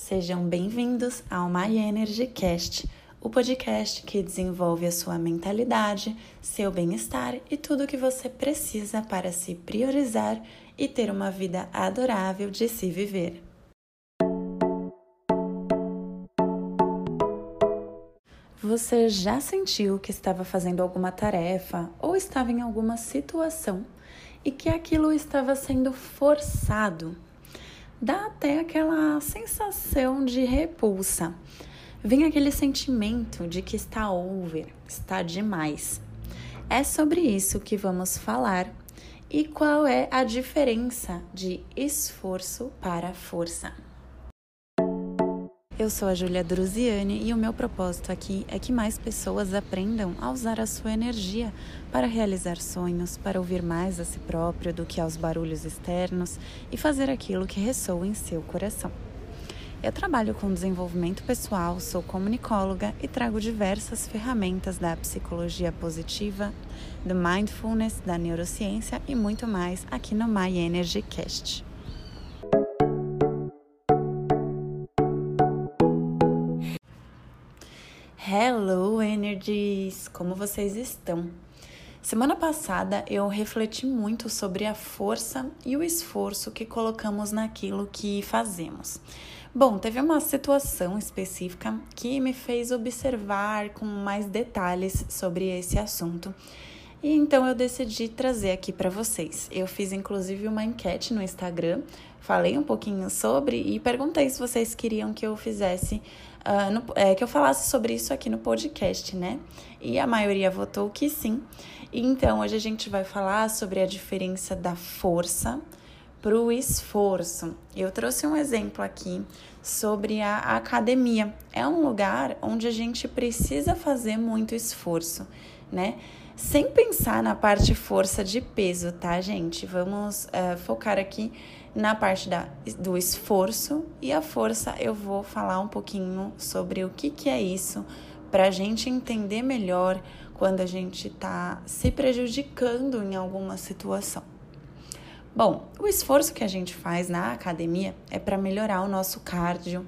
Sejam bem-vindos ao My Energy Cast, o podcast que desenvolve a sua mentalidade, seu bem-estar e tudo o que você precisa para se priorizar e ter uma vida adorável de se viver. Você já sentiu que estava fazendo alguma tarefa ou estava em alguma situação e que aquilo estava sendo forçado? Dá até aquela sensação de repulsa. Vem aquele sentimento de que está over, está demais. É sobre isso que vamos falar e qual é a diferença de esforço para força. Eu sou a Julia Druziani e o meu propósito aqui é que mais pessoas aprendam a usar a sua energia para realizar sonhos, para ouvir mais a si próprio do que aos barulhos externos e fazer aquilo que ressoa em seu coração. Eu trabalho com desenvolvimento pessoal, sou comunicóloga e trago diversas ferramentas da psicologia positiva, do mindfulness, da neurociência e muito mais aqui no My Energy Cast. Hello Energies! Como vocês estão? Semana passada eu refleti muito sobre a força e o esforço que colocamos naquilo que fazemos. Bom, teve uma situação específica que me fez observar com mais detalhes sobre esse assunto. E então eu decidi trazer aqui para vocês. Eu fiz inclusive uma enquete no Instagram, falei um pouquinho sobre e perguntei se vocês queriam que eu fizesse uh, no, é, que eu falasse sobre isso aqui no podcast, né? E a maioria votou que sim. Então, hoje a gente vai falar sobre a diferença da força para o esforço. Eu trouxe um exemplo aqui sobre a academia. É um lugar onde a gente precisa fazer muito esforço, né? Sem pensar na parte força de peso, tá, gente? Vamos uh, focar aqui na parte da, do esforço e a força, eu vou falar um pouquinho sobre o que, que é isso, para a gente entender melhor quando a gente está se prejudicando em alguma situação. Bom, o esforço que a gente faz na academia é para melhorar o nosso cardio,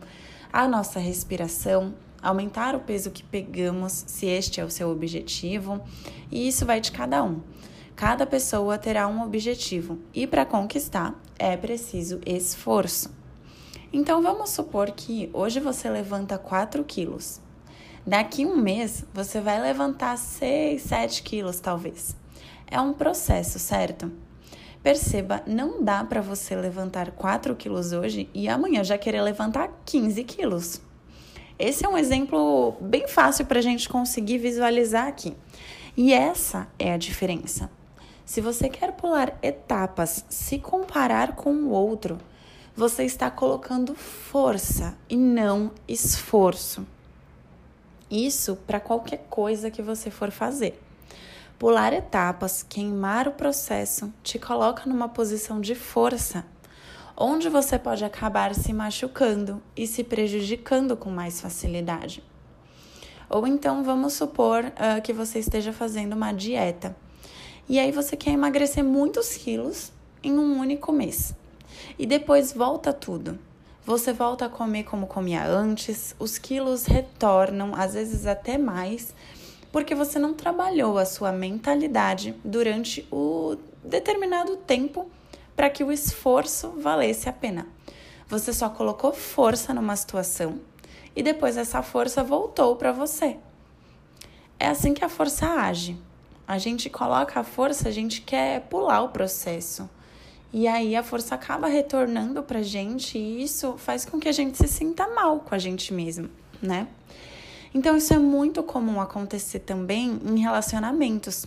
a nossa respiração, aumentar o peso que pegamos, se este é o seu objetivo, e isso vai de cada um. Cada pessoa terá um objetivo e para conquistar é preciso esforço. Então vamos supor que hoje você levanta 4 quilos. Daqui um mês você vai levantar 6, 7 quilos, talvez. É um processo, certo? Perceba, não dá para você levantar 4 quilos hoje e amanhã já querer levantar 15 quilos. Esse é um exemplo bem fácil para a gente conseguir visualizar aqui. E essa é a diferença. Se você quer pular etapas, se comparar com o outro, você está colocando força e não esforço. Isso para qualquer coisa que você for fazer. Pular etapas, queimar o processo, te coloca numa posição de força, onde você pode acabar se machucando e se prejudicando com mais facilidade. Ou então vamos supor uh, que você esteja fazendo uma dieta e aí você quer emagrecer muitos quilos em um único mês. E depois volta tudo. Você volta a comer como comia antes, os quilos retornam, às vezes até mais, porque você não trabalhou a sua mentalidade durante o determinado tempo para que o esforço valesse a pena. Você só colocou força numa situação e depois essa força voltou para você. É assim que a força age. A gente coloca a força, a gente quer pular o processo. E aí a força acaba retornando pra gente e isso faz com que a gente se sinta mal com a gente mesmo, né? Então isso é muito comum acontecer também em relacionamentos.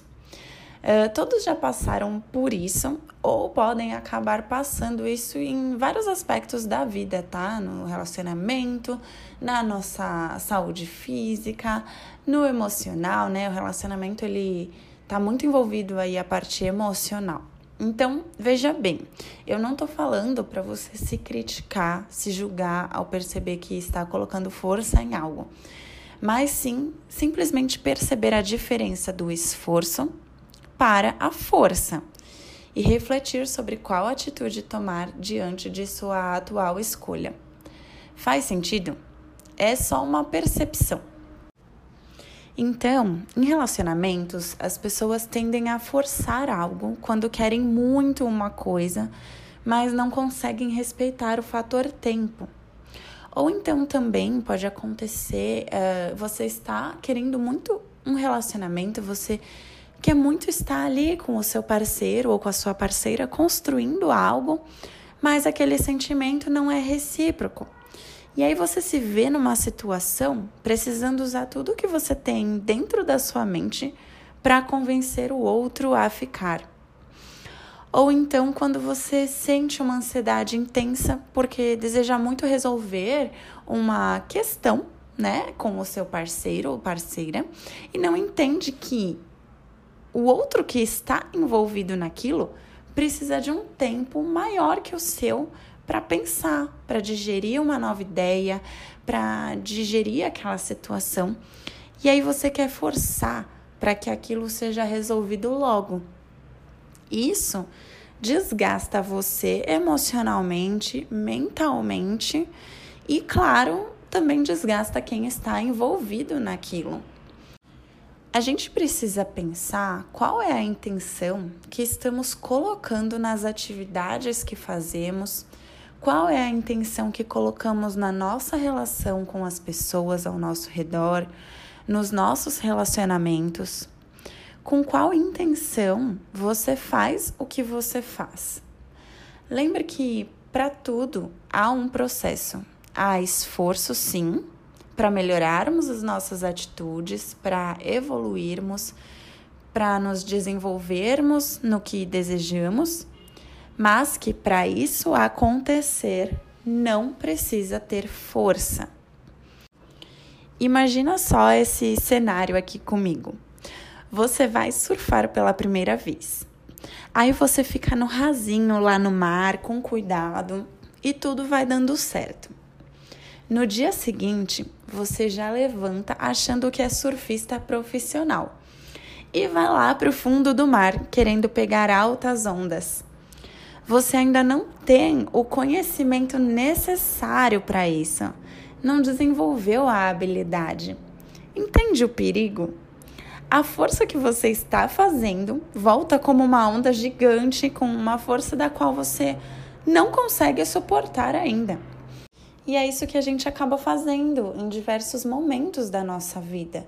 Uh, todos já passaram por isso ou podem acabar passando isso em vários aspectos da vida, tá? No relacionamento, na nossa saúde física, no emocional, né? O relacionamento ele tá muito envolvido aí a parte emocional. Então, veja bem, eu não tô falando para você se criticar, se julgar ao perceber que está colocando força em algo, mas sim simplesmente perceber a diferença do esforço para a força e refletir sobre qual atitude tomar diante de sua atual escolha. Faz sentido? É só uma percepção. Então, em relacionamentos, as pessoas tendem a forçar algo quando querem muito uma coisa, mas não conseguem respeitar o fator tempo. Ou então também pode acontecer, uh, você está querendo muito um relacionamento, você quer muito estar ali com o seu parceiro ou com a sua parceira construindo algo, mas aquele sentimento não é recíproco. E aí você se vê numa situação precisando usar tudo que você tem dentro da sua mente para convencer o outro a ficar. Ou então quando você sente uma ansiedade intensa porque deseja muito resolver uma questão, né, com o seu parceiro ou parceira e não entende que o outro que está envolvido naquilo precisa de um tempo maior que o seu para pensar, para digerir uma nova ideia, para digerir aquela situação. E aí você quer forçar para que aquilo seja resolvido logo. Isso desgasta você emocionalmente, mentalmente e, claro, também desgasta quem está envolvido naquilo. A gente precisa pensar qual é a intenção que estamos colocando nas atividades que fazemos qual é a intenção que colocamos na nossa relação com as pessoas ao nosso redor, nos nossos relacionamentos? Com qual intenção você faz o que você faz? Lembre que para tudo há um processo. Há esforço, sim, para melhorarmos as nossas atitudes, para evoluirmos, para nos desenvolvermos no que desejamos mas que para isso acontecer não precisa ter força. Imagina só esse cenário aqui comigo. Você vai surfar pela primeira vez. Aí você fica no rasinho lá no mar com cuidado e tudo vai dando certo. No dia seguinte, você já levanta achando que é surfista profissional e vai lá para o fundo do mar querendo pegar altas ondas você ainda não tem o conhecimento necessário para isso. Não desenvolveu a habilidade. Entende o perigo? A força que você está fazendo volta como uma onda gigante com uma força da qual você não consegue suportar ainda. E é isso que a gente acaba fazendo em diversos momentos da nossa vida.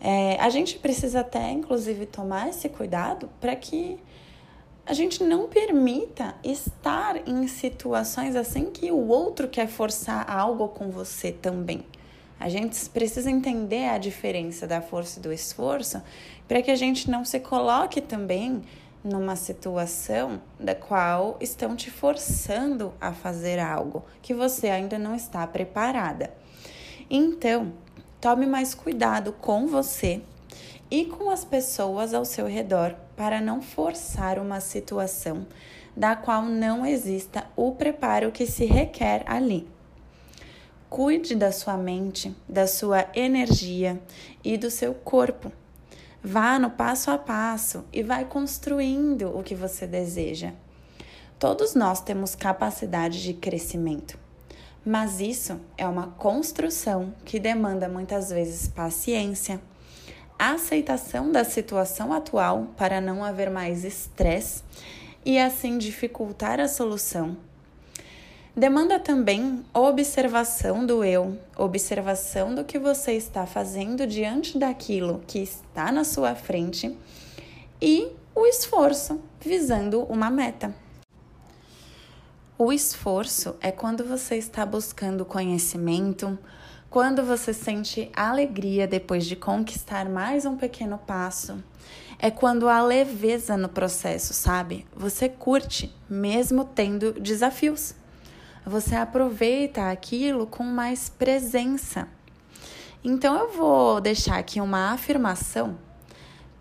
É, a gente precisa até, inclusive, tomar esse cuidado para que a gente não permita estar em situações assim que o outro quer forçar algo com você também. A gente precisa entender a diferença da força e do esforço para que a gente não se coloque também numa situação da qual estão te forçando a fazer algo que você ainda não está preparada. Então, tome mais cuidado com você e com as pessoas ao seu redor para não forçar uma situação da qual não exista o preparo que se requer ali. Cuide da sua mente, da sua energia e do seu corpo. Vá no passo a passo e vai construindo o que você deseja. Todos nós temos capacidade de crescimento, mas isso é uma construção que demanda muitas vezes paciência, aceitação da situação atual para não haver mais estresse e assim dificultar a solução. Demanda também observação do eu, observação do que você está fazendo diante daquilo que está na sua frente e o esforço visando uma meta. O esforço é quando você está buscando conhecimento, quando você sente alegria depois de conquistar mais um pequeno passo, é quando há leveza no processo, sabe? Você curte, mesmo tendo desafios. Você aproveita aquilo com mais presença. Então, eu vou deixar aqui uma afirmação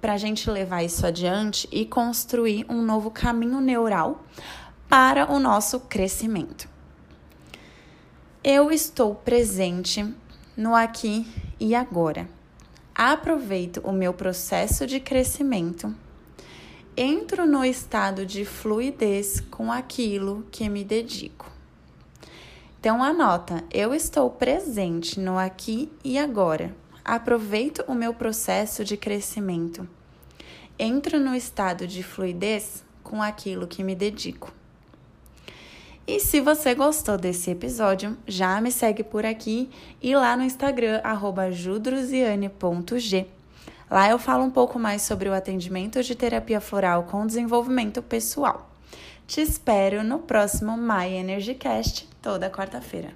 para a gente levar isso adiante e construir um novo caminho neural para o nosso crescimento. Eu estou presente no aqui e agora. Aproveito o meu processo de crescimento. Entro no estado de fluidez com aquilo que me dedico. Então anota, eu estou presente no aqui e agora. Aproveito o meu processo de crescimento. Entro no estado de fluidez com aquilo que me dedico. E se você gostou desse episódio, já me segue por aqui e lá no Instagram, judruziane.g. Lá eu falo um pouco mais sobre o atendimento de terapia floral com desenvolvimento pessoal. Te espero no próximo My Energy Cast, toda quarta-feira.